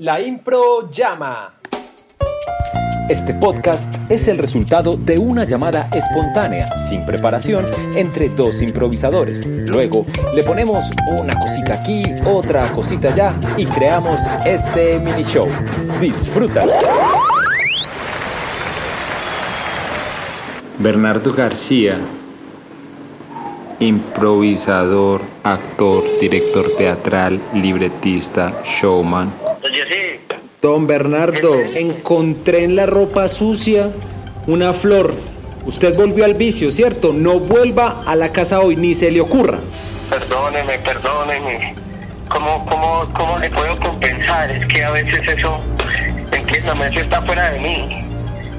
La impro llama. Este podcast es el resultado de una llamada espontánea, sin preparación, entre dos improvisadores. Luego le ponemos una cosita aquí, otra cosita allá y creamos este mini show. Disfruta. Bernardo García, improvisador, actor, director teatral, libretista, showman. Don Bernardo, encontré en la ropa sucia una flor. Usted volvió al vicio, ¿cierto? No vuelva a la casa hoy, ni se le ocurra. Perdóneme, perdóneme. ¿Cómo, cómo, cómo le puedo compensar? Es que a veces eso, entiéndame, eso está fuera de mí.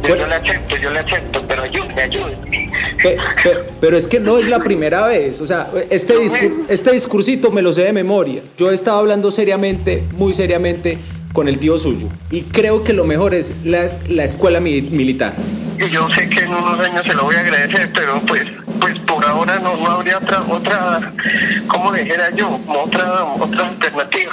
Yo, yo le acepto, yo le acepto, pero ayúdeme, ayúdeme. Pe- pe- Pero es que no es la primera vez. O sea, este, discur- este discursito me lo sé de memoria. Yo he estado hablando seriamente, muy seriamente, con el tío suyo. Y creo que lo mejor es la, la escuela mi- militar. Y yo sé que en unos años se lo voy a agradecer, pero pues, pues por ahora no, no habría otra, otra, ¿cómo dijera yo? Como Otra, otra alternativa.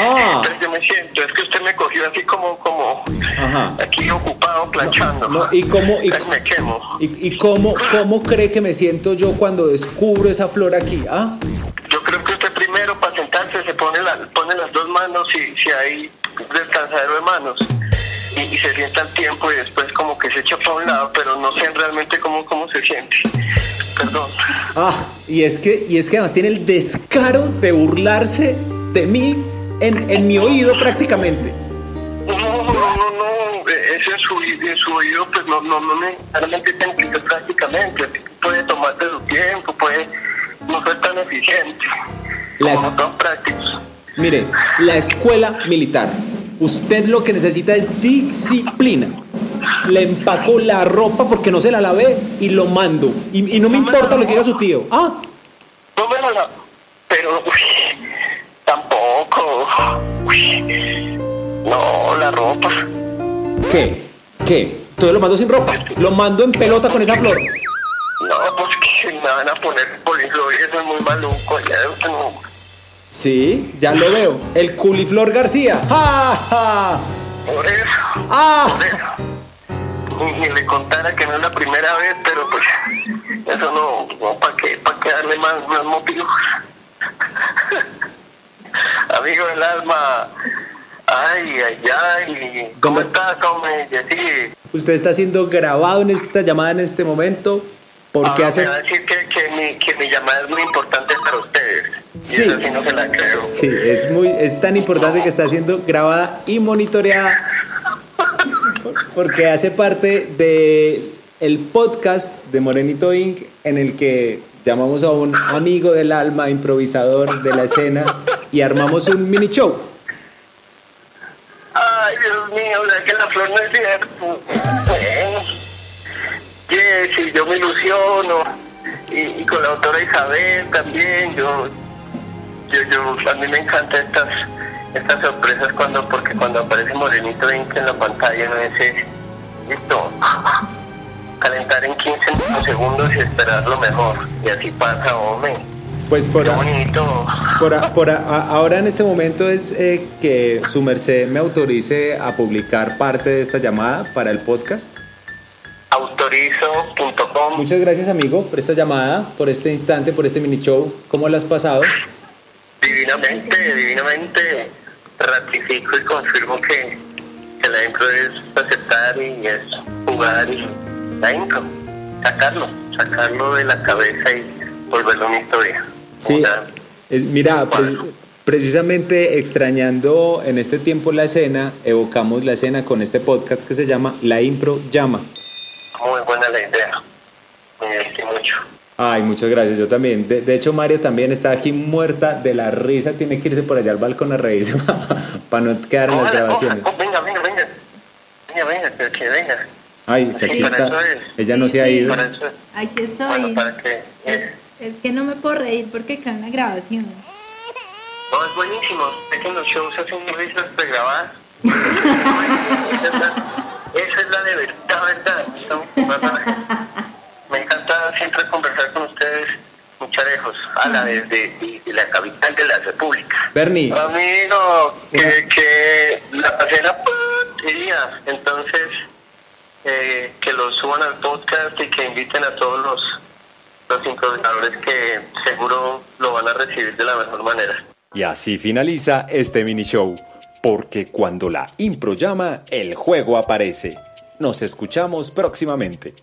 Ah, Entonces yo me siento, es que usted me cogió así como, como Ajá. aquí ocupado planchando. no, ¿y cómo- y- me quemo. ¿y, y cómo, cómo cree que me siento yo cuando descubro esa flor aquí? Ah, Yo creo que usted primero para sentarse se pone, la, pone las dos manos y si hay descansadero de manos y, y se sienta el tiempo y después como que se echa para un lado, pero no sé realmente cómo, cómo se siente. Perdón. ah, y es que, y es que además tiene el descaro de burlarse de mí en, en mi oído prácticamente. No, no, no, no, eh, eso en su, oído pues no, no, no necesariamente te implica prácticamente, puede tomarte su tiempo, puede no ser tan eficiente, Las- como tan práctico. Mire, la escuela militar. Usted lo que necesita es disciplina. Le empaco la ropa porque no se la lavé y lo mando. Y, y no me importa lo que diga su tío. Ah, No me lo la... Pero, uy, tampoco. No, la ropa. ¿qué? ¿Qué? Entonces lo mando sin ropa. Lo mando en pelota con esa flor. No, pues que me van a poner poliflor y eso es muy maluco. Ya, no. Sí, ya lo veo. El culiflor García. ¡Ja, ja! Por eso. ¡Ah! Por eso. Ni, le contara que no es la primera vez, pero pues eso no, no ¿para qué, pa' qué darle más, más motivos? Amigo del alma, ay, ay, ay, ¿cómo ¿Dónde- estás, hombre? Sí. Usted está siendo grabado en esta llamada en este momento porque Ahora hace... me va a decir que, que, mi, que mi llamada es muy importante para ustedes. Sí. Y eso sí no se la creo. Sí, es muy, es tan importante que está siendo grabada y monitoreada porque hace parte de el podcast de Morenito Inc. en el que llamamos a un amigo del alma, improvisador de la escena y armamos un mini show. Ay, Dios mío, o sea que la flor no es cierto. Bueno, yo me ilusiono. Y, con la autora Isabel también. Yo, yo, yo, a mí me encantan estas, estas sorpresas cuando, porque cuando aparece Morenito Inc. en la pantalla, no dice, listo, calentar en 15 segundos y esperar lo mejor. Y así pasa, hombre. Pues por, Qué bonito. por, a- por a- a- ahora en este momento es eh, que su merced me autorice a publicar parte de esta llamada para el podcast. Autorizo.com. Muchas gracias amigo por esta llamada, por este instante, por este mini show. ¿Cómo lo has pasado? Divinamente, divinamente ratifico y confirmo que, que la impro es aceptar y es jugar y la impro, sacarlo, sacarlo de la cabeza y volverlo una historia. Sí, O sea, es- mira, pre- precisamente extrañando en este tiempo la escena, evocamos la escena con este podcast que se llama La Impro Llama. muy buena la idea. Me divertí mucho. Ay, muchas gracias, yo también. De, de hecho, Mario también está aquí muerta de la risa, tiene que irse por allá al balcón a reírse para no quedar en las Ojalá, grabaciones. ojalá, venga, venga, venga. Venga, venga, que, que venga. Ay, que aquí Sí, está. es. Ella no se ha ido. Aquí estoy. bueno, para que... es, es que no me puedo reír porque cae en la grabación. No, es buenísimo. Es que en los shows hacen risas pregrabadas. esa, es la, esa es la de verdad, verdad. Me encanta siempre conversar con ustedes, muchachos. a la desde de, la capital de la República. Bernie. Amigo, que, que la pasé la porquería. Entonces, eh, que lo suban al podcast y que inviten a todos los, los improvisadores que seguro lo van a recibir de la mejor manera. Y así finaliza este mini show, porque cuando la impro llama, el juego aparece. Nos escuchamos próximamente.